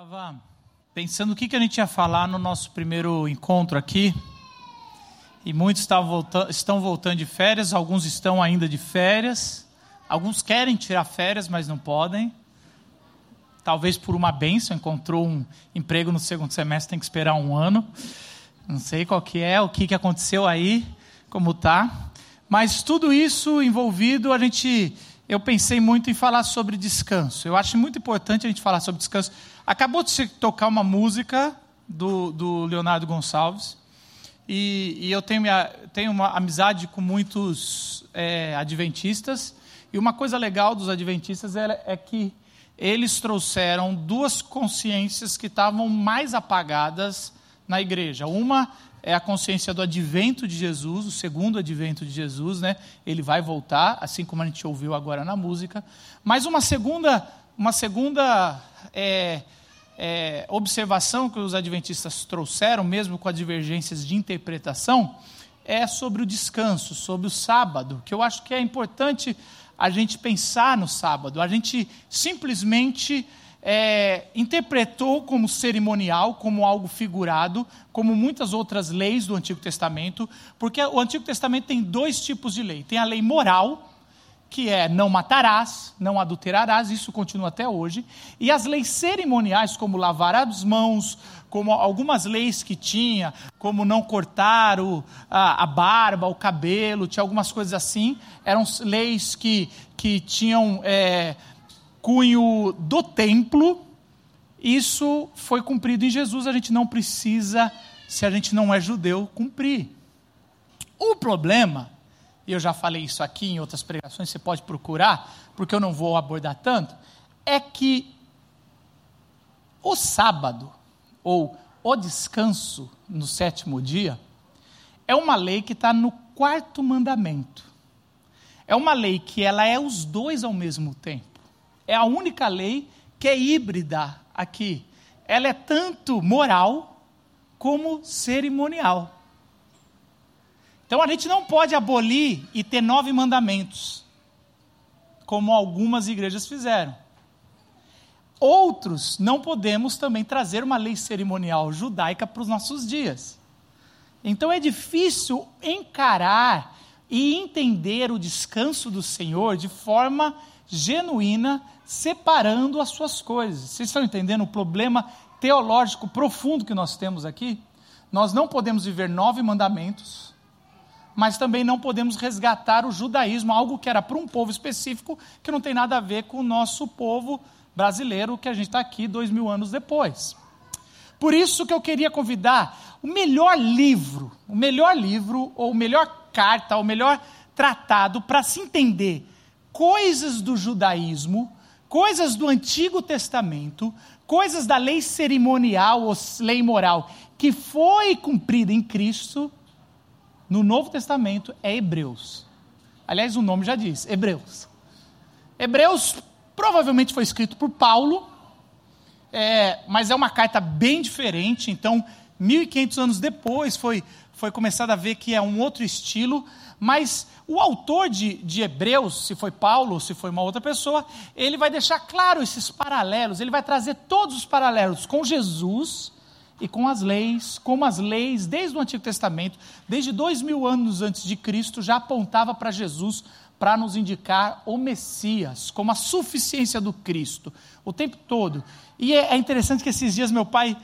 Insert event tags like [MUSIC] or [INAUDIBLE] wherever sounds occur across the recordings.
Estava pensando o que, que a gente ia falar no nosso primeiro encontro aqui. E muitos estão voltando de férias, alguns estão ainda de férias. Alguns querem tirar férias, mas não podem. Talvez por uma benção, encontrou um emprego no segundo semestre, tem que esperar um ano. Não sei qual que é, o que, que aconteceu aí, como tá. Mas tudo isso envolvido, a gente eu pensei muito em falar sobre descanso. Eu acho muito importante a gente falar sobre descanso. Acabou de se tocar uma música do, do Leonardo Gonçalves, e, e eu tenho, minha, tenho, uma amizade com muitos é, adventistas, e uma coisa legal dos adventistas é, é que eles trouxeram duas consciências que estavam mais apagadas na igreja. Uma é a consciência do advento de Jesus, o segundo advento de Jesus, né? Ele vai voltar, assim como a gente ouviu agora na música. Mas uma segunda, uma segunda é, é, observação que os adventistas trouxeram, mesmo com as divergências de interpretação, é sobre o descanso, sobre o sábado, que eu acho que é importante a gente pensar no sábado. A gente simplesmente é, interpretou como cerimonial, como algo figurado, como muitas outras leis do Antigo Testamento, porque o Antigo Testamento tem dois tipos de lei: tem a lei moral, que é não matarás, não adulterarás, isso continua até hoje, e as leis cerimoniais, como lavar as mãos, como algumas leis que tinha, como não cortar o, a, a, barba, o cabelo, tinha algumas coisas assim, eram leis que, que tinham. É, cunho do templo, isso foi cumprido em Jesus, a gente não precisa, se a gente não é judeu, cumprir. O problema, e eu já falei isso aqui em outras pregações, você pode procurar, porque eu não vou abordar tanto, é que o sábado, ou o descanso no sétimo dia, é uma lei que está no quarto mandamento. É uma lei que ela é os dois ao mesmo tempo é a única lei que é híbrida aqui. Ela é tanto moral como cerimonial. Então a gente não pode abolir e ter nove mandamentos, como algumas igrejas fizeram. Outros não podemos também trazer uma lei cerimonial judaica para os nossos dias. Então é difícil encarar e entender o descanso do Senhor de forma genuína separando as suas coisas. Vocês estão entendendo o problema teológico profundo que nós temos aqui? Nós não podemos viver nove mandamentos, mas também não podemos resgatar o judaísmo, algo que era para um povo específico, que não tem nada a ver com o nosso povo brasileiro, que a gente está aqui dois mil anos depois. Por isso que eu queria convidar o melhor livro, o melhor livro, ou melhor carta, o melhor tratado para se entender coisas do judaísmo coisas do Antigo Testamento, coisas da lei cerimonial ou lei moral que foi cumprida em Cristo, no Novo Testamento é Hebreus. Aliás, o nome já diz, Hebreus. Hebreus provavelmente foi escrito por Paulo, é, mas é uma carta bem diferente, então, 1500 anos depois foi, foi começado a ver que é um outro estilo, mas o autor de, de Hebreus, se foi Paulo ou se foi uma outra pessoa, ele vai deixar claro esses paralelos, ele vai trazer todos os paralelos com Jesus e com as leis, como as leis, desde o Antigo Testamento, desde dois mil anos antes de Cristo, já apontava para Jesus para nos indicar o Messias, como a suficiência do Cristo, o tempo todo. E é, é interessante que esses dias meu pai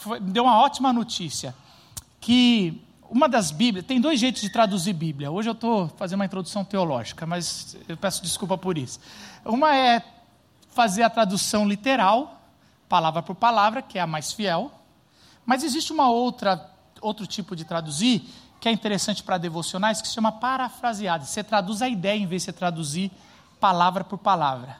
foi, deu uma ótima notícia, que uma das Bíblias, tem dois jeitos de traduzir Bíblia. Hoje eu estou fazendo uma introdução teológica, mas eu peço desculpa por isso. Uma é fazer a tradução literal, palavra por palavra, que é a mais fiel. Mas existe uma outra, outro tipo de traduzir, que é interessante para devocionais, que se chama parafraseada. Você traduz a ideia em vez de você traduzir palavra por palavra.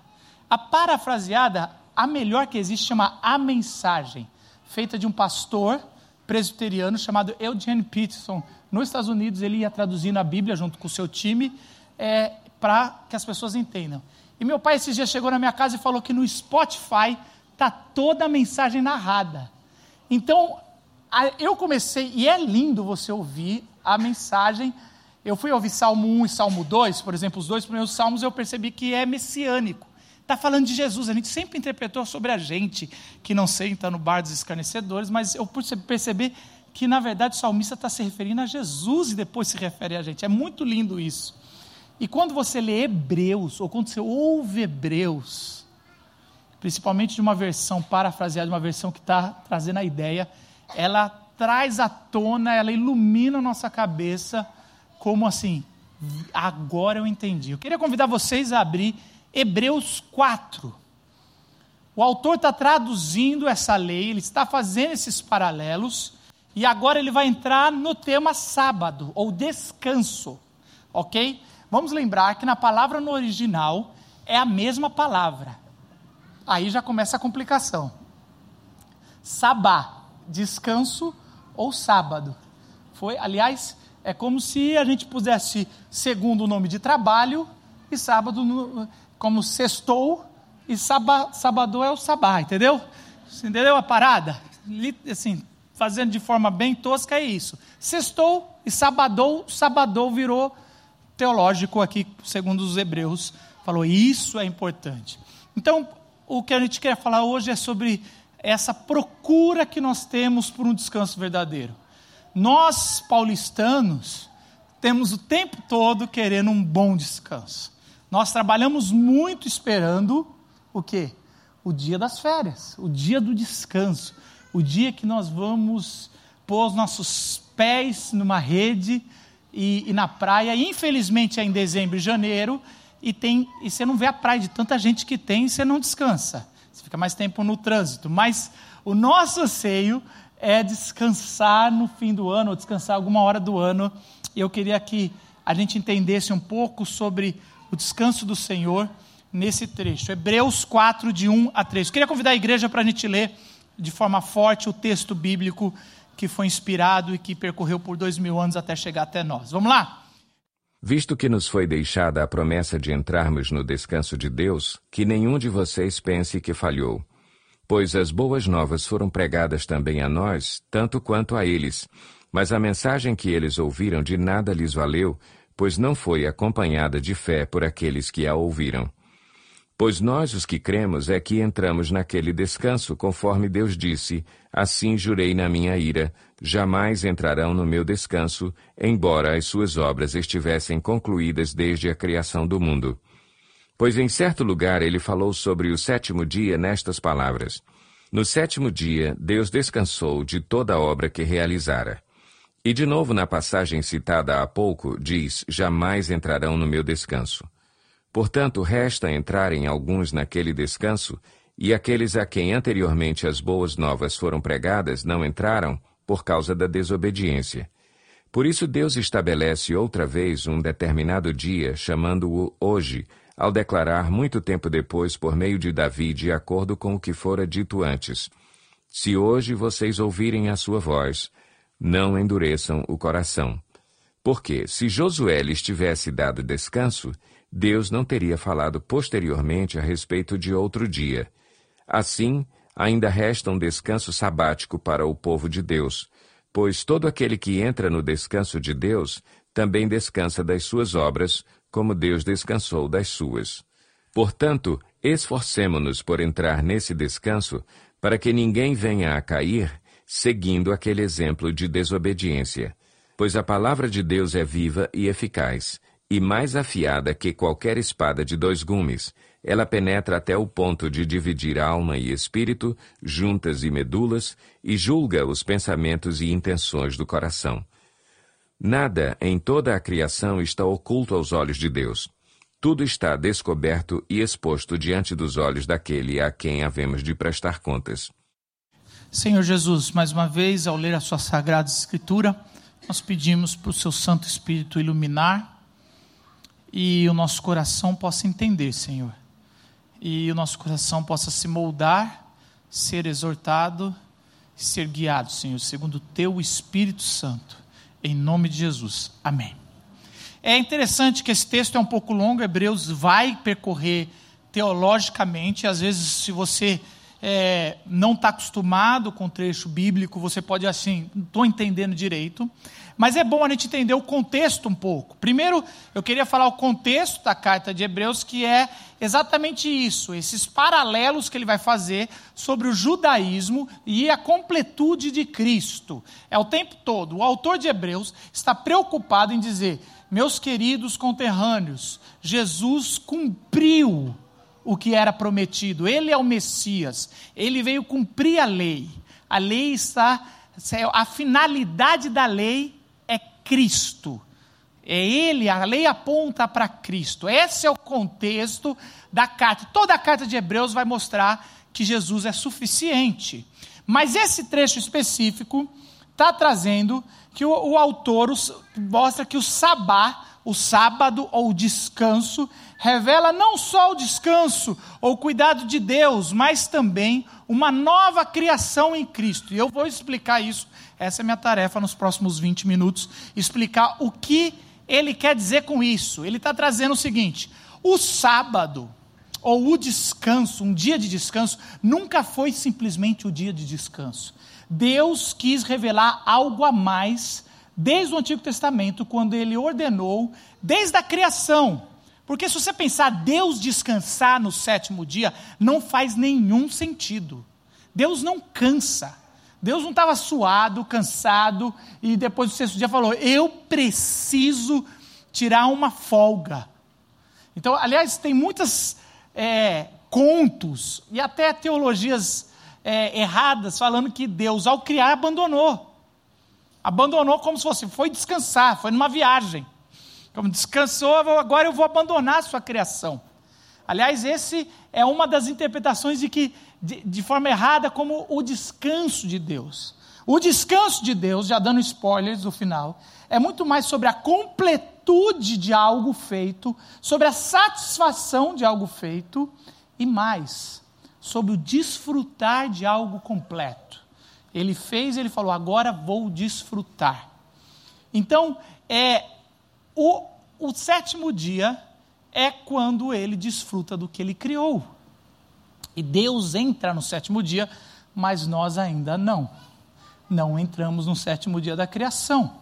A parafraseada, a melhor que existe, chama a mensagem, feita de um pastor presbiteriano chamado Eugene Peterson. Nos Estados Unidos, ele ia traduzindo a Bíblia junto com o seu time é, para que as pessoas entendam. E meu pai esses dias chegou na minha casa e falou que no Spotify está toda a mensagem narrada. Então, a, eu comecei, e é lindo você ouvir a mensagem. Eu fui ouvir Salmo 1 e Salmo 2, por exemplo, os dois primeiros salmos eu percebi que é messiânico. Está falando de Jesus. A gente sempre interpretou sobre a gente que não senta no bar dos escarnecedores, mas eu percebi que, na verdade, o salmista está se referindo a Jesus e depois se refere a gente. É muito lindo isso. E quando você lê Hebreus, ou quando você ouve Hebreus, principalmente de uma versão parafraseada, de uma versão que está trazendo a ideia, ela traz à tona, ela ilumina a nossa cabeça, como assim, agora eu entendi. Eu queria convidar vocês a abrir Hebreus 4. O autor está traduzindo essa lei, ele está fazendo esses paralelos, e agora ele vai entrar no tema sábado, ou descanso, ok? Vamos lembrar que na palavra no original é a mesma palavra. Aí já começa a complicação. Sabá, descanso ou sábado. Foi, aliás, é como se a gente pusesse segundo o nome de trabalho e sábado no, como sextou e saba, sábado é o sabá, entendeu? Entendeu a parada? Assim, fazendo de forma bem tosca é isso. Sextou e sabadou, sabadou virou teológico aqui, segundo os hebreus. Falou, isso é importante. Então, o que a gente quer falar hoje é sobre essa procura que nós temos por um descanso verdadeiro. Nós, paulistanos, temos o tempo todo querendo um bom descanso. Nós trabalhamos muito esperando o quê? O dia das férias, o dia do descanso, o dia que nós vamos pôr os nossos pés numa rede e, e na praia. Infelizmente é em dezembro e janeiro e, tem, e você não vê a praia de tanta gente que tem e você não descansa fica mais tempo no trânsito. Mas o nosso anseio é descansar no fim do ano, ou descansar alguma hora do ano. E eu queria que a gente entendesse um pouco sobre o descanso do Senhor nesse trecho. Hebreus 4, de 1 a 3. Eu queria convidar a igreja para a gente ler de forma forte o texto bíblico que foi inspirado e que percorreu por dois mil anos até chegar até nós. Vamos lá? Visto que nos foi deixada a promessa de entrarmos no descanso de Deus, que nenhum de vocês pense que falhou. Pois as boas novas foram pregadas também a nós, tanto quanto a eles. Mas a mensagem que eles ouviram de nada lhes valeu, pois não foi acompanhada de fé por aqueles que a ouviram. Pois nós, os que cremos, é que entramos naquele descanso, conforme Deus disse: Assim jurei na minha ira, jamais entrarão no meu descanso, embora as suas obras estivessem concluídas desde a criação do mundo. Pois em certo lugar ele falou sobre o sétimo dia nestas palavras: No sétimo dia, Deus descansou de toda a obra que realizara. E de novo na passagem citada há pouco, diz: Jamais entrarão no meu descanso. Portanto, resta entrarem alguns naquele descanso, e aqueles a quem anteriormente as boas novas foram pregadas não entraram por causa da desobediência. Por isso Deus estabelece outra vez um determinado dia, chamando-o hoje, ao declarar muito tempo depois por meio de Davi, de acordo com o que fora dito antes: Se hoje vocês ouvirem a sua voz, não endureçam o coração. Porque, se Josué lhes tivesse dado descanso, Deus não teria falado posteriormente a respeito de outro dia. Assim, ainda resta um descanso sabático para o povo de Deus, pois todo aquele que entra no descanso de Deus também descansa das suas obras, como Deus descansou das suas. Portanto, esforcemo-nos por entrar nesse descanso, para que ninguém venha a cair seguindo aquele exemplo de desobediência. Pois a palavra de Deus é viva e eficaz, e mais afiada que qualquer espada de dois gumes. Ela penetra até o ponto de dividir alma e espírito, juntas e medulas, e julga os pensamentos e intenções do coração. Nada em toda a criação está oculto aos olhos de Deus. Tudo está descoberto e exposto diante dos olhos daquele a quem havemos de prestar contas. Senhor Jesus, mais uma vez, ao ler a Sua Sagrada Escritura, nós pedimos para o Seu Santo Espírito iluminar e o nosso coração possa entender, Senhor. E o nosso coração possa se moldar, ser exortado, ser guiado, Senhor, segundo o teu Espírito Santo. Em nome de Jesus. Amém. É interessante que esse texto é um pouco longo, Hebreus vai percorrer teologicamente, às vezes, se você é, não está acostumado com trecho bíblico, você pode assim, não estou entendendo direito, mas é bom a gente entender o contexto um pouco. Primeiro, eu queria falar o contexto da carta de Hebreus, que é exatamente isso, esses paralelos que ele vai fazer sobre o judaísmo e a completude de Cristo. É o tempo todo. O autor de Hebreus está preocupado em dizer: meus queridos conterrâneos, Jesus cumpriu o que era prometido. Ele é o Messias. Ele veio cumprir a lei. A lei está. A finalidade da lei é Cristo. É Ele, a lei aponta para Cristo. Esse é o contexto da carta. Toda a carta de Hebreus vai mostrar que Jesus é suficiente. Mas esse trecho específico está trazendo que o, o autor mostra que o sabá, o sábado ou o descanso, revela não só o descanso ou cuidado de Deus, mas também uma nova criação em Cristo. E eu vou explicar isso essa é minha tarefa nos próximos 20 minutos, explicar o que ele quer dizer com isso. Ele está trazendo o seguinte: o sábado, ou o descanso, um dia de descanso, nunca foi simplesmente o dia de descanso. Deus quis revelar algo a mais desde o Antigo Testamento, quando ele ordenou, desde a criação. Porque se você pensar Deus descansar no sétimo dia, não faz nenhum sentido. Deus não cansa. Deus não estava suado, cansado, e depois do sexto dia falou: Eu preciso tirar uma folga. Então, aliás, tem muitos é, contos e até teologias é, erradas falando que Deus, ao criar, abandonou. Abandonou como se fosse, foi descansar, foi numa viagem. Como descansou, agora eu vou abandonar a sua criação. Aliás, esse é uma das interpretações de que de, de forma errada como o descanso de Deus. O descanso de Deus, já dando spoilers no final, é muito mais sobre a completude de algo feito, sobre a satisfação de algo feito e mais, sobre o desfrutar de algo completo. Ele fez, ele falou: agora vou desfrutar. Então, é o, o sétimo dia é quando ele desfruta do que ele criou. E Deus entra no sétimo dia, mas nós ainda não. Não entramos no sétimo dia da criação.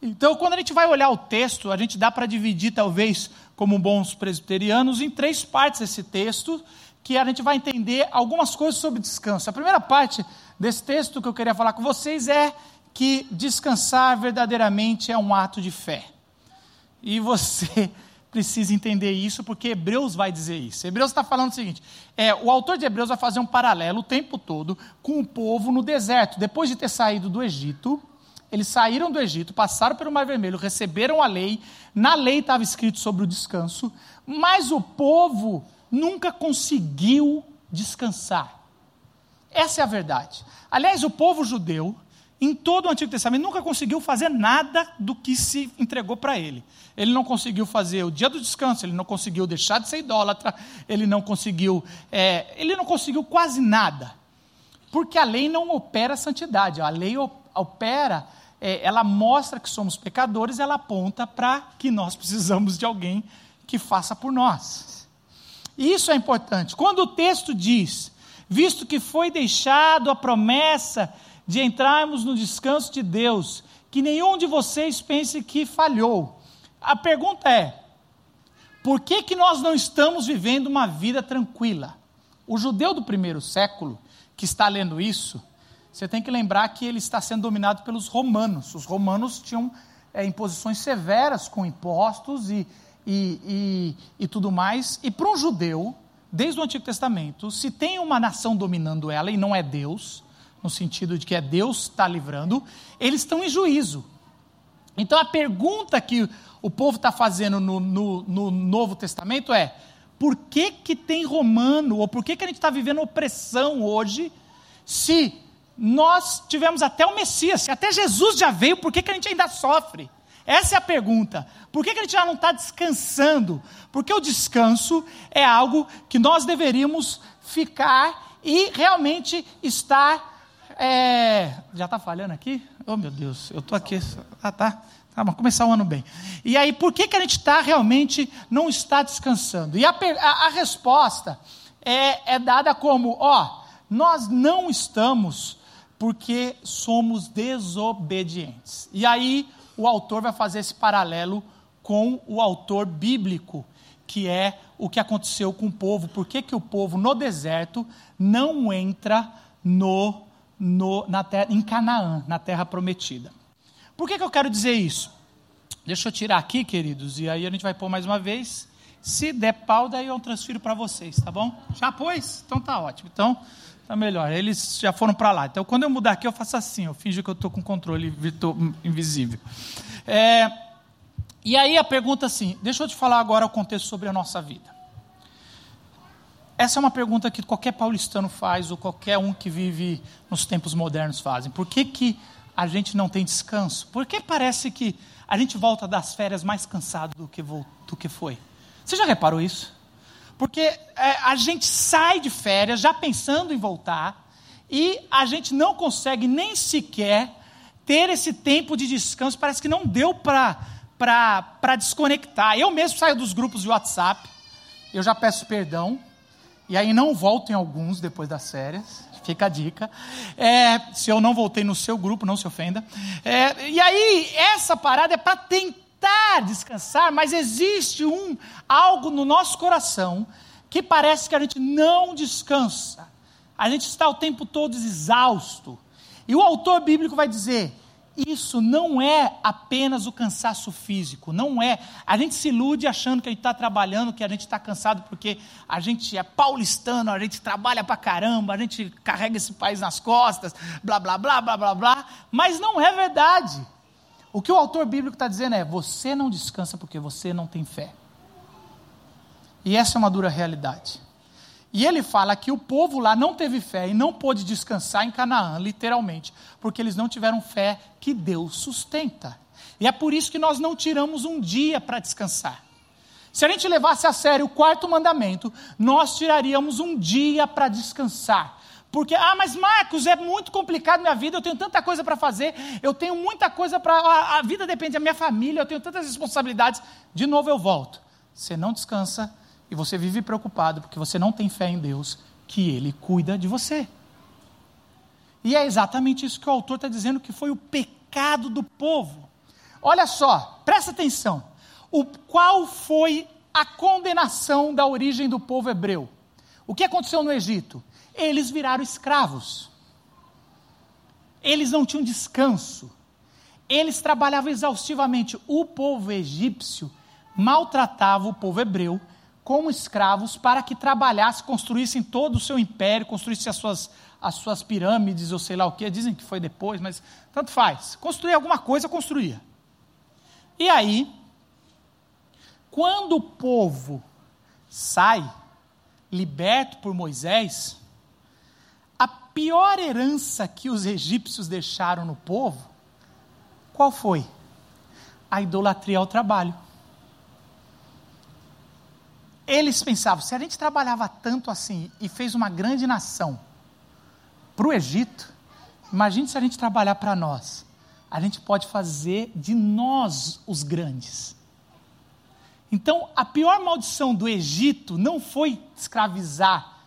Então, quando a gente vai olhar o texto, a gente dá para dividir, talvez, como bons presbiterianos, em três partes esse texto, que a gente vai entender algumas coisas sobre descanso. A primeira parte desse texto que eu queria falar com vocês é que descansar verdadeiramente é um ato de fé. E você [LAUGHS] precisa entender isso, porque Hebreus vai dizer isso. Hebreus está falando o seguinte: é, o autor de Hebreus vai fazer um paralelo o tempo todo com o povo no deserto. Depois de ter saído do Egito, eles saíram do Egito, passaram pelo Mar Vermelho, receberam a lei, na lei estava escrito sobre o descanso, mas o povo nunca conseguiu descansar. Essa é a verdade. Aliás, o povo judeu em todo o Antigo Testamento, nunca conseguiu fazer nada do que se entregou para ele. Ele não conseguiu fazer o dia do descanso, ele não conseguiu deixar de ser idólatra, ele não conseguiu, é, ele não conseguiu quase nada. Porque a lei não opera a santidade, a lei opera, é, ela mostra que somos pecadores, ela aponta para que nós [LAUGHS] precisamos de alguém que faça por nós. E isso é importante. Quando o texto diz, visto que foi deixado a promessa de entrarmos no descanso de Deus, que nenhum de vocês pense que falhou. A pergunta é: por que, que nós não estamos vivendo uma vida tranquila? O judeu do primeiro século, que está lendo isso, você tem que lembrar que ele está sendo dominado pelos romanos. Os romanos tinham é, imposições severas com impostos e, e, e, e tudo mais. E para um judeu, desde o Antigo Testamento, se tem uma nação dominando ela e não é Deus, no sentido de que é Deus está livrando, eles estão em juízo. Então a pergunta que o povo está fazendo no, no, no, Novo Testamento é: por que, que tem romano, ou por que, que a gente está vivendo opressão hoje, se nós tivemos até o Messias, se até Jesus já veio, por que, que a gente ainda sofre? Essa é a pergunta. Por que, que a gente já não está descansando? Porque o descanso é algo que nós deveríamos ficar e realmente estar é, já está falhando aqui? Oh, meu Deus, eu estou aqui. Ah, tá. Vamos começar o ano bem. E aí, por que, que a gente está realmente, não está descansando? E a, a, a resposta é, é, dada como: ó, nós não estamos porque somos desobedientes. E aí o autor vai fazer esse paralelo com o autor bíblico, que é o que aconteceu com o povo. Por que, que o povo no deserto não entra no, no, na terra, em Canaã, na terra prometida? Por que, que eu quero dizer isso? Deixa eu tirar aqui, queridos, e aí a gente vai pôr mais uma vez. Se der pau, daí eu transfiro para vocês, tá bom? Já pôs? Então tá ótimo. Então, tá melhor. Eles já foram para lá. Então, quando eu mudar aqui, eu faço assim, eu finjo que eu estou com controle invisível. É, e aí a pergunta assim, deixa eu te falar agora o contexto sobre a nossa vida. Essa é uma pergunta que qualquer paulistano faz, ou qualquer um que vive nos tempos modernos fazem. Por que, que a gente não tem descanso? Por que parece que a gente volta das férias mais cansado do que, do que foi? Você já reparou isso? Porque é, a gente sai de férias já pensando em voltar e a gente não consegue nem sequer ter esse tempo de descanso. Parece que não deu para desconectar. Eu mesmo saio dos grupos de WhatsApp, eu já peço perdão, e aí não volto em alguns depois das férias. Fica a dica. É, se eu não voltei no seu grupo, não se ofenda. É, e aí, essa parada é para tentar descansar, mas existe um algo no nosso coração que parece que a gente não descansa. A gente está o tempo todo exausto. E o autor bíblico vai dizer: isso não é apenas o cansaço físico, não é. A gente se ilude achando que a gente está trabalhando, que a gente está cansado porque a gente é paulistano, a gente trabalha para caramba, a gente carrega esse país nas costas, blá, blá, blá, blá, blá, blá. Mas não é verdade. O que o autor bíblico está dizendo é: você não descansa porque você não tem fé. E essa é uma dura realidade. E ele fala que o povo lá não teve fé e não pôde descansar em Canaã, literalmente, porque eles não tiveram fé que Deus sustenta. E é por isso que nós não tiramos um dia para descansar. Se a gente levasse a sério o quarto mandamento, nós tiraríamos um dia para descansar. Porque, ah, mas Marcos, é muito complicado minha vida, eu tenho tanta coisa para fazer, eu tenho muita coisa para. A, a vida depende da minha família, eu tenho tantas responsabilidades. De novo eu volto. Você não descansa, e você vive preocupado porque você não tem fé em Deus, que Ele cuida de você. E é exatamente isso que o autor está dizendo que foi o pecado do povo. Olha só, presta atenção. O qual foi a condenação da origem do povo hebreu? O que aconteceu no Egito? Eles viraram escravos. Eles não tinham descanso. Eles trabalhavam exaustivamente. O povo egípcio maltratava o povo hebreu como escravos para que trabalhassem, construíssem todo o seu império, construíssem as suas, as suas pirâmides, ou sei lá o que, dizem que foi depois, mas tanto faz. Construir alguma coisa, construía. E aí, quando o povo sai, liberto por Moisés, a pior herança que os egípcios deixaram no povo, qual foi? A idolatria ao trabalho. Eles pensavam: se a gente trabalhava tanto assim e fez uma grande nação para o Egito, imagine se a gente trabalhar para nós. A gente pode fazer de nós os grandes. Então, a pior maldição do Egito não foi escravizar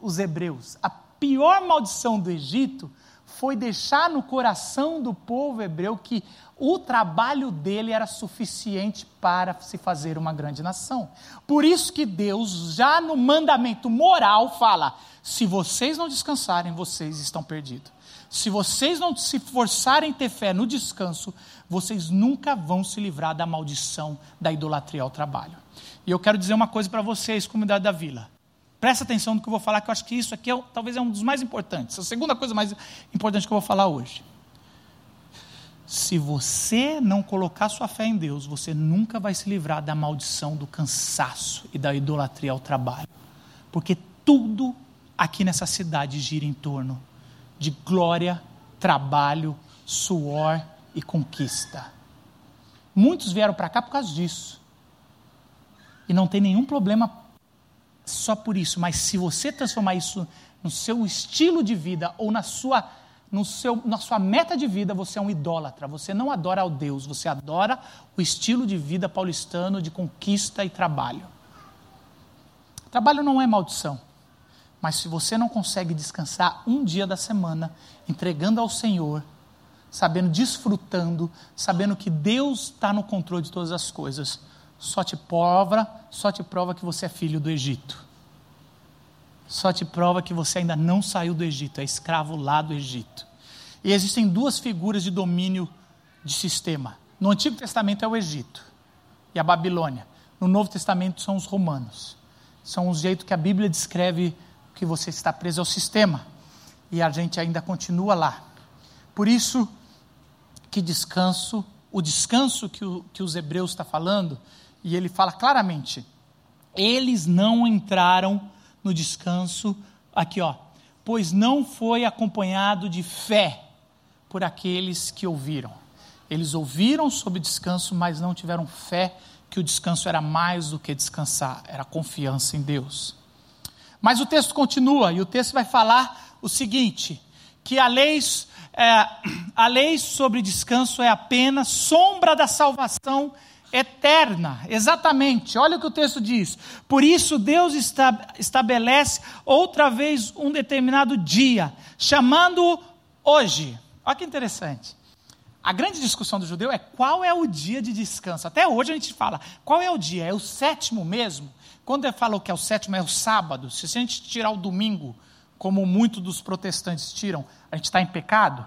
os hebreus. A pior maldição do Egito foi deixar no coração do povo hebreu que o trabalho dele era suficiente para se fazer uma grande nação. Por isso que Deus, já no mandamento moral, fala: se vocês não descansarem, vocês estão perdidos. Se vocês não se forçarem a ter fé no descanso, vocês nunca vão se livrar da maldição da idolatria ao trabalho. E eu quero dizer uma coisa para vocês, comunidade da vila. Presta atenção no que eu vou falar, que eu acho que isso aqui é, talvez é um dos mais importantes. A segunda coisa mais importante que eu vou falar hoje. Se você não colocar sua fé em Deus, você nunca vai se livrar da maldição do cansaço e da idolatria ao trabalho. Porque tudo aqui nessa cidade gira em torno de glória, trabalho, suor e conquista. Muitos vieram para cá por causa disso. E não tem nenhum problema só por isso, mas se você transformar isso no seu estilo de vida ou na sua, no seu, na sua meta de vida, você é um idólatra. Você não adora ao Deus, você adora o estilo de vida paulistano de conquista e trabalho. Trabalho não é maldição, Mas se você não consegue descansar um dia da semana, entregando ao Senhor, sabendo, desfrutando, sabendo que Deus está no controle de todas as coisas, só te prova, só te prova que você é filho do Egito. Só te prova que você ainda não saiu do Egito, é escravo lá do Egito. E existem duas figuras de domínio de sistema. No Antigo Testamento é o Egito e a Babilônia. No Novo Testamento são os romanos. São o jeito que a Bíblia descreve que você está preso ao sistema. E a gente ainda continua lá. Por isso que descanso, o descanso que, o, que os hebreus está falando, e ele fala claramente, eles não entraram no descanso, aqui ó, pois não foi acompanhado de fé por aqueles que ouviram. Eles ouviram sobre descanso, mas não tiveram fé que o descanso era mais do que descansar, era confiança em Deus. Mas o texto continua e o texto vai falar o seguinte: que a lei, é, [CLEARS THROAT] a lei sobre descanso é apenas sombra da salvação eterna. Exatamente, olha o que o texto diz. Por isso, Deus estabelece outra vez um determinado dia, chamando hoje. Olha que interessante. A grande discussão do judeu é qual é o dia de descanso. Até hoje a gente fala, qual é o dia? É o sétimo mesmo? Quando ele falou que é o sétimo, é o sábado. Se a gente tirar o domingo, como muitos dos protestantes tiram, a gente está em pecado?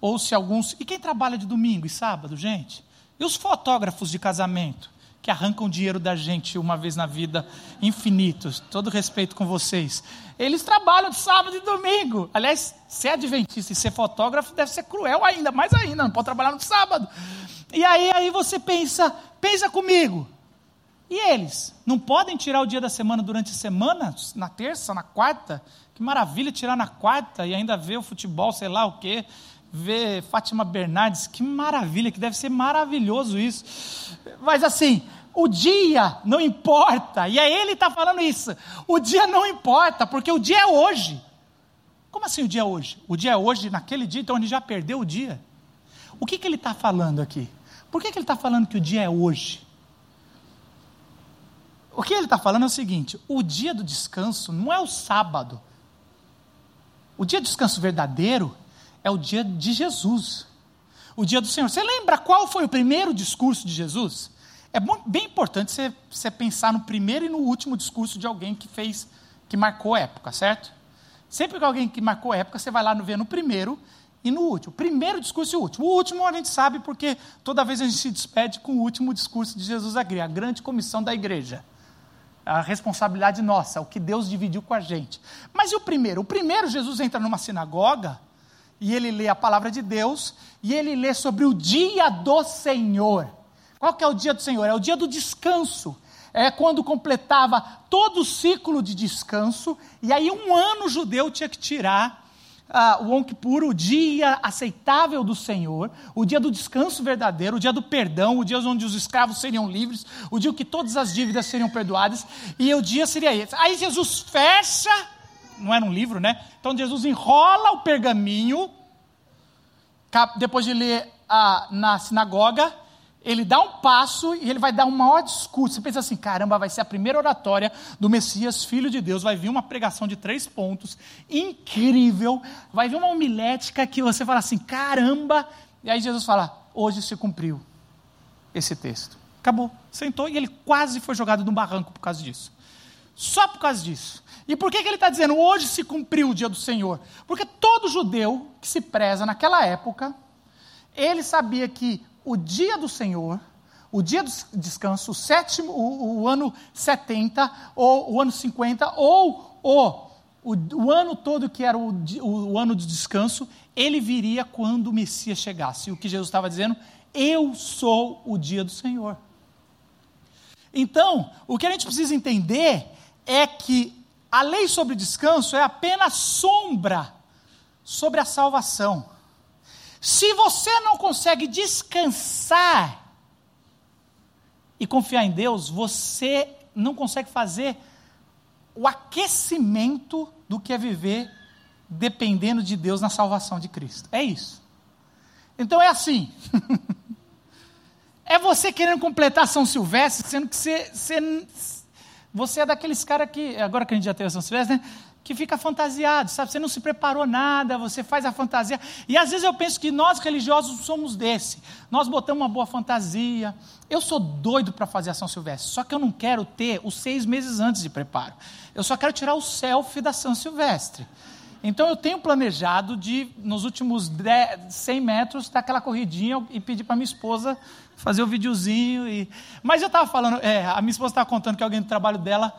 Ou se alguns. E quem trabalha de domingo e sábado, gente? E os fotógrafos de casamento? que arrancam dinheiro da gente uma vez na vida, infinitos, todo respeito com vocês. Eles trabalham de sábado e domingo. Aliás, ser adventista e ser fotógrafo deve ser cruel ainda, mais ainda, não pode trabalhar no sábado. E aí, aí você pensa, pensa comigo. E eles? Não podem tirar o dia da semana durante a semana? Na terça, na quarta? Que maravilha tirar na quarta e ainda ver o futebol, sei lá o quê ver Fátima Bernardes, que maravilha, que deve ser maravilhoso isso. Mas assim, o dia não importa, e é ele que está falando isso. O dia não importa, porque o dia é hoje. Como assim o dia é hoje? O dia é hoje, naquele dia, então ele já perdeu o dia. O que, que ele está falando aqui? Por que, que ele está falando que o dia é hoje? O que ele está falando é o seguinte: o dia do descanso não é o sábado. O dia do descanso verdadeiro é o dia de Jesus, o dia do Senhor. Você lembra qual foi o primeiro discurso de Jesus? É bem importante você, você pensar no primeiro e no último discurso de alguém que fez, que marcou época, certo? Sempre que alguém que marcou época, você vai lá ver no primeiro e no último. Primeiro discurso e o último. O último a gente sabe porque toda vez a gente se despede com o último discurso de Jesus igreja, a grande comissão da igreja. A responsabilidade nossa, o que Deus dividiu com a gente. Mas e o primeiro? O primeiro, Jesus entra numa sinagoga e ele lê a palavra de Deus, e ele lê sobre o dia do Senhor. Qual que é o dia do Senhor? É o dia do descanso. É quando completava todo o ciclo de descanso, e aí um ano judeu tinha que tirar uh, o Yom Kippur, o dia aceitável do Senhor, o dia do descanso verdadeiro, o dia do perdão, o dia onde os escravos seriam livres, o dia que todas as dívidas seriam perdoadas, e o dia seria esse. Aí Jesus fecha não era um livro, né? Então Jesus enrola o pergaminho, depois de ler ah, na sinagoga, ele dá um passo e ele vai dar um maior discurso. Você pensa assim: caramba, vai ser a primeira oratória do Messias, filho de Deus. Vai vir uma pregação de três pontos, incrível. Vai vir uma homilética que você fala assim: caramba. E aí Jesus fala: hoje se cumpriu esse texto. Acabou. Sentou e ele quase foi jogado no barranco por causa disso. Só por causa disso. E por que, que ele está dizendo hoje se cumpriu o dia do Senhor? Porque todo judeu que se preza naquela época, ele sabia que o dia do Senhor, o dia do descanso, o sétimo, o, o ano 70, ou o ano 50, ou o, o, ano todo que era o, o, o ano de descanso, ele viria quando o Messias chegasse. E o que Jesus estava dizendo? Eu sou o dia do Senhor. Então, o que a gente precisa entender é que a lei sobre descanso é apenas sombra sobre a salvação. Se você não consegue descansar e confiar em Deus, você não consegue fazer o aquecimento do que é viver dependendo de Deus na salvação de Cristo. É isso. Então é assim. [LAUGHS] é você querendo completar São Silvestre, sendo que você, você você é daqueles caras que, agora que a gente já teve São Silvestre, né? que fica fantasiado, sabe? Você não se preparou nada, você faz a fantasia. E às vezes eu penso que nós religiosos somos desse. Nós botamos uma boa fantasia. Eu sou doido para fazer a São Silvestre, só que eu não quero ter os seis meses antes de preparo. Eu só quero tirar o selfie da São Silvestre. Então eu tenho planejado de, nos últimos 10, 100 metros, dar aquela corridinha e pedir para minha esposa fazer o videozinho. E... Mas eu estava falando, é, a minha esposa estava contando que alguém do trabalho dela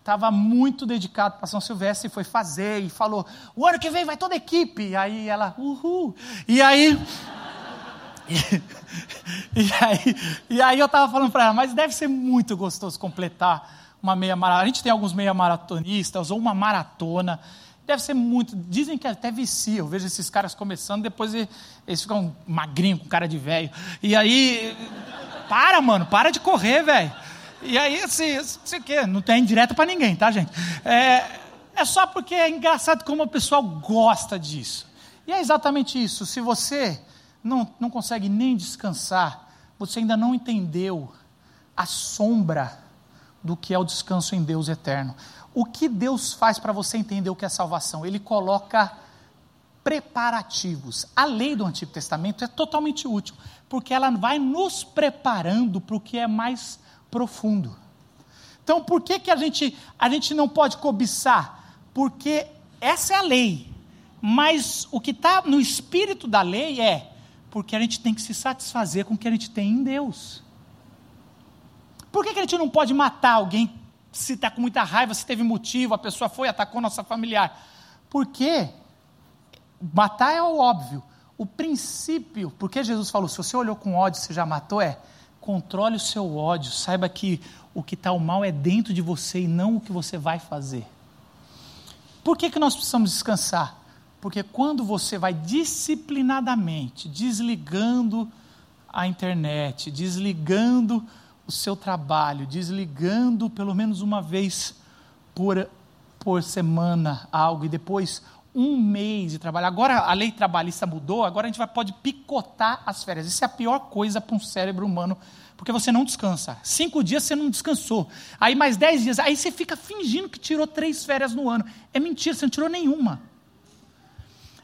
estava muito dedicado para São Silvestre e foi fazer e falou: o ano que vem vai toda a equipe. E aí ela, uhul. E aí. [LAUGHS] e, aí, e aí eu estava falando para ela, mas deve ser muito gostoso completar uma meia maratona. A gente tem alguns meia maratonistas ou uma maratona. Deve ser muito. Dizem que até vicia. Eu vejo esses caras começando, depois eles ficam magrinhos, com cara de velho. E aí. Para, mano, para de correr, velho. E aí, assim, sei o quê, não tem direto para ninguém, tá, gente? É, é só porque é engraçado como o pessoal gosta disso. E é exatamente isso. Se você não, não consegue nem descansar, você ainda não entendeu a sombra do que é o descanso em Deus eterno. O que Deus faz para você entender o que é salvação? Ele coloca preparativos. A lei do Antigo Testamento é totalmente útil, porque ela vai nos preparando para o que é mais profundo. Então, por que, que a, gente, a gente não pode cobiçar? Porque essa é a lei. Mas o que está no espírito da lei é porque a gente tem que se satisfazer com o que a gente tem em Deus. Por que, que a gente não pode matar alguém se está com muita raiva, se teve motivo, a pessoa foi, atacou nossa familiar? Porque matar é o óbvio. O princípio, porque Jesus falou, se você olhou com ódio, você já matou, é controle o seu ódio, saiba que o que está o mal é dentro de você e não o que você vai fazer. Por que, que nós precisamos descansar? Porque quando você vai disciplinadamente desligando a internet, desligando o seu trabalho, desligando pelo menos uma vez por, por semana algo e depois um mês de trabalho. Agora a lei trabalhista mudou, agora a gente vai, pode picotar as férias. Isso é a pior coisa para um cérebro humano, porque você não descansa. Cinco dias você não descansou. Aí mais dez dias, aí você fica fingindo que tirou três férias no ano. É mentira, você não tirou nenhuma.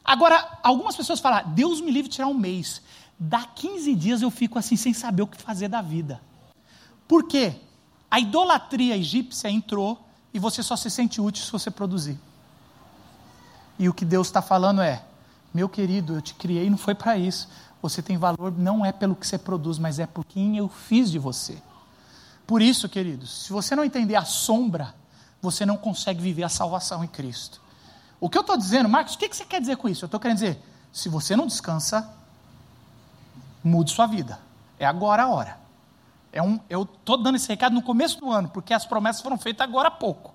Agora, algumas pessoas falam, Deus me livre de tirar um mês. Dá 15 dias eu fico assim, sem saber o que fazer da vida. Por quê? A idolatria egípcia entrou e você só se sente útil se você produzir. E o que Deus está falando é: meu querido, eu te criei não foi para isso. Você tem valor não é pelo que você produz, mas é por quem eu fiz de você. Por isso, queridos, se você não entender a sombra, você não consegue viver a salvação em Cristo. O que eu estou dizendo, Marcos, o que você quer dizer com isso? Eu estou querendo dizer: se você não descansa, mude sua vida. É agora a hora. É um, eu estou dando esse recado no começo do ano, porque as promessas foram feitas agora há pouco.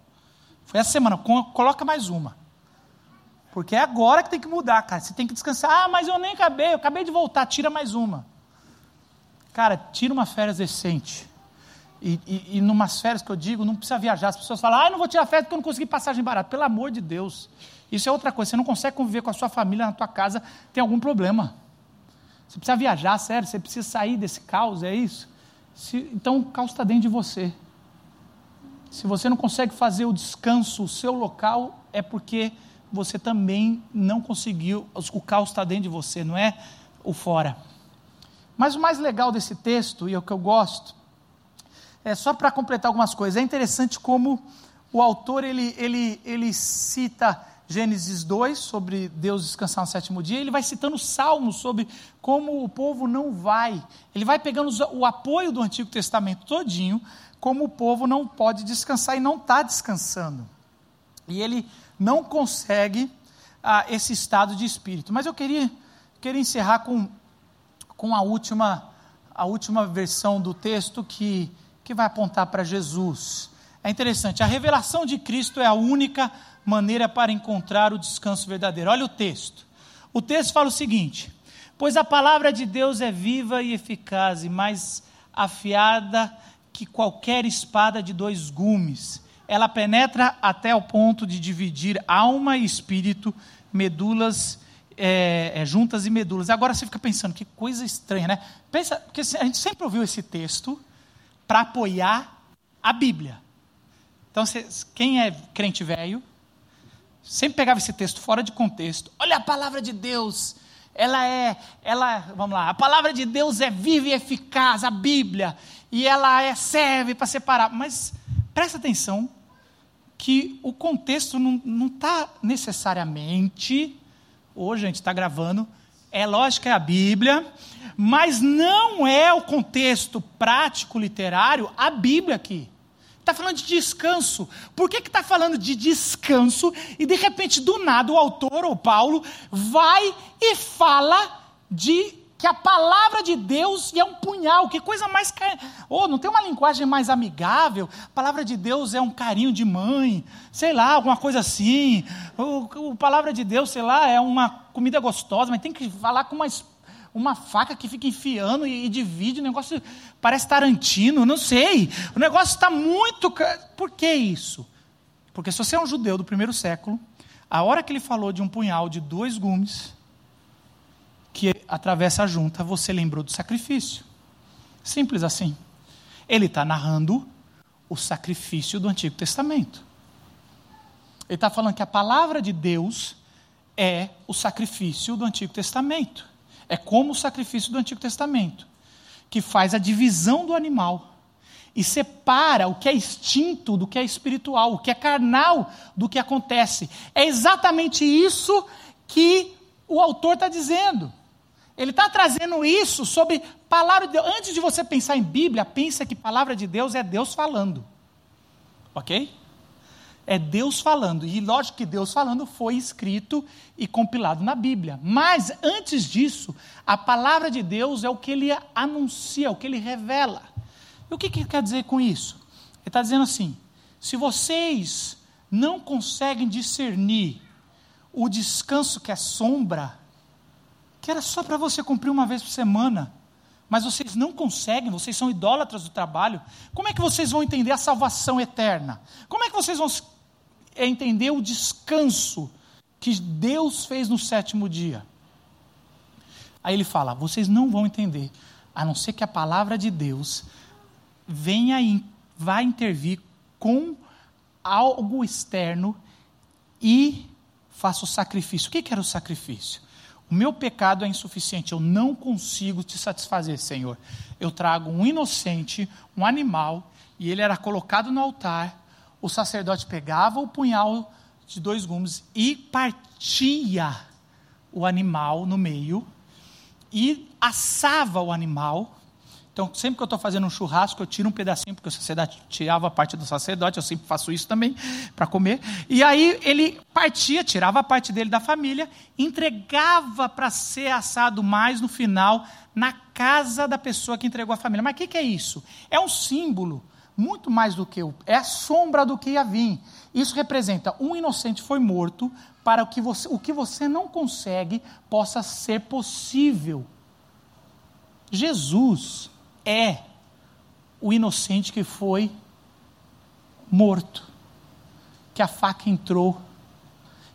Foi essa semana. Coloca mais uma. Porque é agora que tem que mudar, cara. Você tem que descansar. Ah, mas eu nem acabei, eu acabei de voltar. Tira mais uma. Cara, tira uma férias decente. E, e, e numas férias que eu digo, não precisa viajar. As pessoas falam, ah, eu não vou tirar férias porque eu não consegui passagem barata. Pelo amor de Deus. Isso é outra coisa. Você não consegue conviver com a sua família na tua casa, tem algum problema. Você precisa viajar, sério. Você precisa sair desse caos, é isso? Se, então o caos está dentro de você. Se você não consegue fazer o descanso, o seu local, é porque você também não conseguiu, o caos está dentro de você, não é o fora. Mas o mais legal desse texto, e é o que eu gosto, é só para completar algumas coisas, é interessante como o autor ele, ele, ele cita Gênesis 2, sobre Deus descansar no sétimo dia, ele vai citando Salmos sobre como o povo não vai. Ele vai pegando o apoio do Antigo Testamento todinho, como o povo não pode descansar e não está descansando. E ele não consegue ah, esse estado de espírito. Mas eu queria, queria encerrar com, com a, última, a última versão do texto que, que vai apontar para Jesus. É interessante, a revelação de Cristo é a única maneira para encontrar o descanso verdadeiro. Olha o texto. O texto fala o seguinte: Pois a palavra de Deus é viva e eficaz, e mais afiada que qualquer espada de dois gumes ela penetra até o ponto de dividir alma e espírito, medulas é, é, juntas e medulas. Agora você fica pensando, que coisa estranha, né? Pensa, porque a gente sempre ouviu esse texto para apoiar a Bíblia. Então, quem é crente velho, sempre pegava esse texto fora de contexto. Olha a palavra de Deus. Ela é, ela, vamos lá, a palavra de Deus é viva e eficaz, a Bíblia, e ela é serve para separar. Mas presta atenção que o contexto não está necessariamente. Hoje a gente está gravando, é lógico que é a Bíblia, mas não é o contexto prático literário a Bíblia aqui. Está falando de descanso. Por que está falando de descanso e de repente, do nada, o autor, ou Paulo, vai e fala de que a palavra de Deus é um punhal, que coisa mais. Oh, não tem uma linguagem mais amigável? A palavra de Deus é um carinho de mãe, sei lá, alguma coisa assim. a palavra de Deus, sei lá, é uma comida gostosa, mas tem que falar com uma uma faca que fica enfiando e, e divide, o negócio parece Tarantino, não sei. O negócio está muito. Por que isso? Porque se você é um judeu do primeiro século, a hora que ele falou de um punhal de dois gumes que atravessa a junta, você lembrou do sacrifício. Simples assim. Ele está narrando o sacrifício do Antigo Testamento. Ele está falando que a palavra de Deus é o sacrifício do Antigo Testamento. É como o sacrifício do Antigo Testamento, que faz a divisão do animal e separa o que é instinto do que é espiritual, o que é carnal do que acontece. É exatamente isso que o autor está dizendo. Ele está trazendo isso sobre palavra de Deus. Antes de você pensar em Bíblia, pensa que palavra de Deus é Deus falando. Ok? É Deus falando. E lógico que Deus falando foi escrito e compilado na Bíblia. Mas antes disso, a palavra de Deus é o que ele anuncia, o que ele revela. E o que, ele quer dizer com isso? Ele está dizendo assim: se vocês não conseguem discernir o descanso que é sombra, que era só para você cumprir uma vez por semana, mas vocês não conseguem, vocês são idólatras do trabalho, como é que vocês vão entender a salvação eterna? Como é que vocês vão entender o descanso que Deus fez no sétimo dia? Aí ele fala: vocês não vão entender, a não ser que a palavra de Deus venha e vá intervir com algo externo e faça o sacrifício. O que era o sacrifício? O meu pecado é insuficiente, eu não consigo te satisfazer, Senhor. Eu trago um inocente, um animal, e ele era colocado no altar. O sacerdote pegava o punhal de dois gumes e partia o animal no meio e assava o animal então, sempre que eu estou fazendo um churrasco, eu tiro um pedacinho, porque o sacerdote tirava a parte do sacerdote, eu sempre faço isso também para comer. E aí ele partia, tirava a parte dele da família, entregava para ser assado mais no final, na casa da pessoa que entregou a família. Mas o que, que é isso? É um símbolo, muito mais do que o. É sombra do que ia vir. Isso representa um inocente foi morto para que você, o que você não consegue possa ser possível. Jesus é o inocente que foi morto, que a faca entrou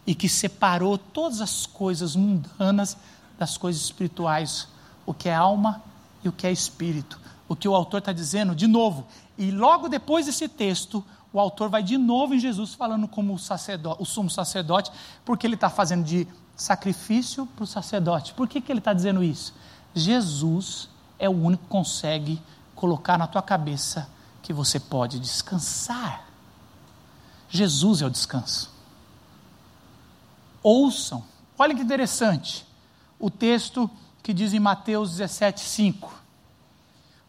e que separou todas as coisas mundanas das coisas espirituais, o que é alma e o que é espírito. O que o autor está dizendo, de novo, e logo depois desse texto, o autor vai de novo em Jesus falando como o, sacerdote, o sumo sacerdote, porque ele está fazendo de sacrifício para o sacerdote. Por que, que ele está dizendo isso? Jesus é o único que consegue colocar na tua cabeça que você pode descansar. Jesus é o descanso. Ouçam, olha que interessante, o texto que diz em Mateus 17, 5.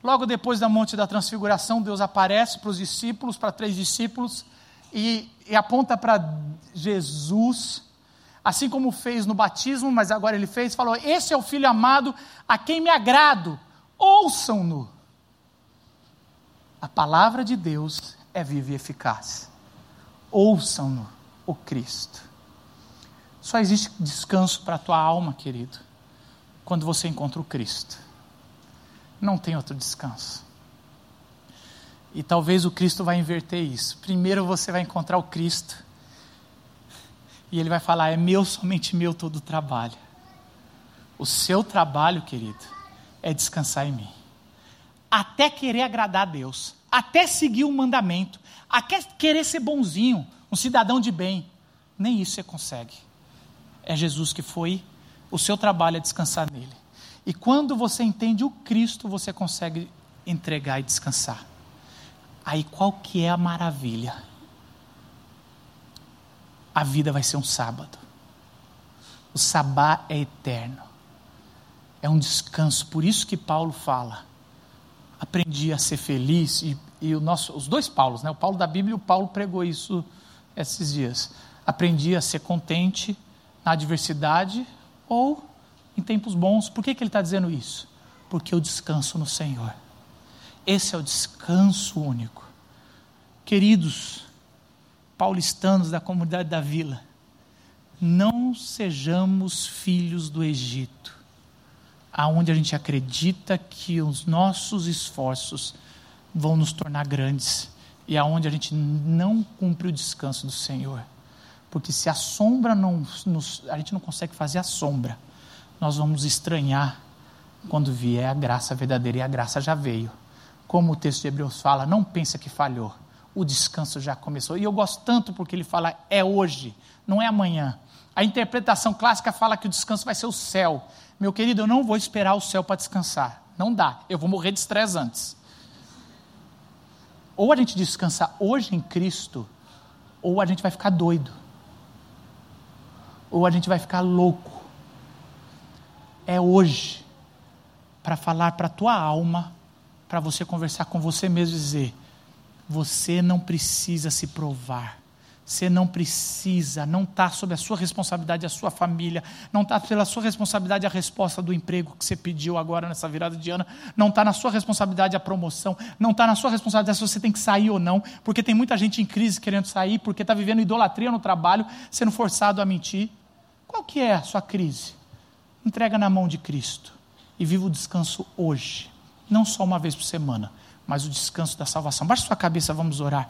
Logo depois da Monte da Transfiguração, Deus aparece para os discípulos, para três discípulos, e, e aponta para Jesus, assim como fez no batismo, mas agora ele fez, falou: Esse é o filho amado a quem me agrado, ouçam-no. A palavra de Deus é viva e eficaz. Ouçam-no, o Cristo. Só existe descanso para a tua alma, querido, quando você encontra o Cristo. Não tem outro descanso. E talvez o Cristo vai inverter isso. Primeiro você vai encontrar o Cristo. E ele vai falar: é meu, somente meu todo o trabalho. O seu trabalho, querido, é descansar em mim. Até querer agradar a Deus, até seguir o mandamento, até querer ser bonzinho, um cidadão de bem. Nem isso você consegue. É Jesus que foi, o seu trabalho é descansar nele. E quando você entende o Cristo, você consegue entregar e descansar. Aí qual que é a maravilha? A vida vai ser um sábado. O sabá é eterno. É um descanso. Por isso que Paulo fala: aprendi a ser feliz. E, e o nosso, os dois Paulos, né? o Paulo da Bíblia e o Paulo pregou isso esses dias. Aprendi a ser contente na adversidade ou em tempos bons. Por que, que ele está dizendo isso? Porque eu descanso no Senhor. Esse é o descanso único. Queridos paulistanos da comunidade da vila, não sejamos filhos do Egito, aonde a gente acredita que os nossos esforços vão nos tornar grandes e aonde a gente não cumpre o descanso do Senhor. Porque se a sombra não nos, a gente não consegue fazer a sombra, nós vamos estranhar quando vier a graça verdadeira e a graça já veio. Como o texto de Hebreus fala, não pensa que falhou. O descanso já começou. E eu gosto tanto porque ele fala é hoje, não é amanhã. A interpretação clássica fala que o descanso vai ser o céu. Meu querido, eu não vou esperar o céu para descansar. Não dá. Eu vou morrer de estresse antes. Ou a gente descansa hoje em Cristo, ou a gente vai ficar doido. Ou a gente vai ficar louco é hoje para falar para a tua alma, para você conversar com você mesmo e dizer: você não precisa se provar. Você não precisa, não está sob a sua responsabilidade a sua família, não está pela sua responsabilidade a resposta do emprego que você pediu agora nessa virada de ano, não está na sua responsabilidade a promoção, não está na sua responsabilidade se você tem que sair ou não, porque tem muita gente em crise querendo sair, porque está vivendo idolatria no trabalho, sendo forçado a mentir. Qual que é a sua crise? Entrega na mão de Cristo e viva o descanso hoje, não só uma vez por semana, mas o descanso da salvação. Baixe sua cabeça, vamos orar.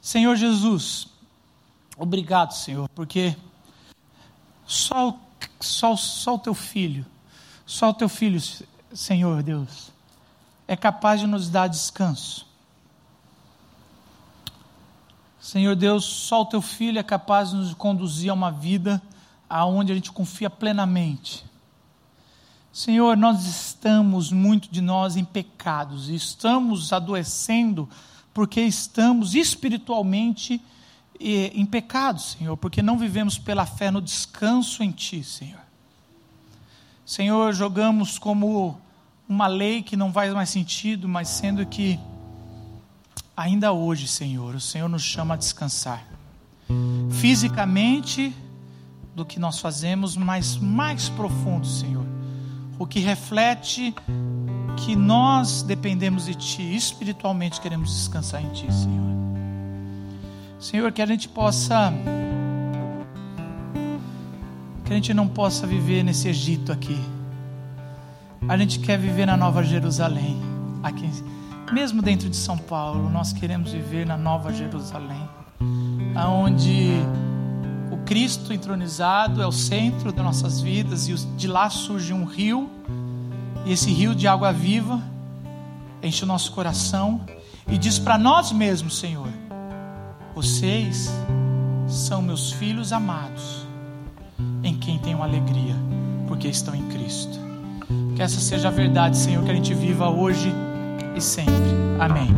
Senhor Jesus, obrigado, Senhor, porque só, só, só o teu filho, só o teu filho, Senhor Deus, é capaz de nos dar descanso. Senhor Deus, só o teu filho é capaz de nos conduzir a uma vida aonde a gente confia plenamente. Senhor, nós estamos, muito de nós, em pecados, estamos adoecendo porque estamos espiritualmente em pecado, Senhor, porque não vivemos pela fé no descanso em Ti, Senhor. Senhor, jogamos como uma lei que não faz mais sentido, mas sendo que ainda hoje, Senhor, o Senhor nos chama a descansar. Fisicamente, do que nós fazemos, mas mais profundo, Senhor. O que reflete que nós dependemos de Ti, espiritualmente queremos descansar em Ti, Senhor. Senhor, que a gente possa. Que a gente não possa viver nesse Egito aqui. A gente quer viver na Nova Jerusalém. Aqui mesmo dentro de São Paulo, nós queremos viver na Nova Jerusalém, aonde o Cristo entronizado é o centro das nossas vidas e de lá surge um rio, e esse rio de água viva enche o nosso coração e diz para nós mesmos, Senhor: vocês são meus filhos amados, em quem tenho alegria, porque estão em Cristo. Que essa seja a verdade, Senhor, que a gente viva hoje e sempre. Amém.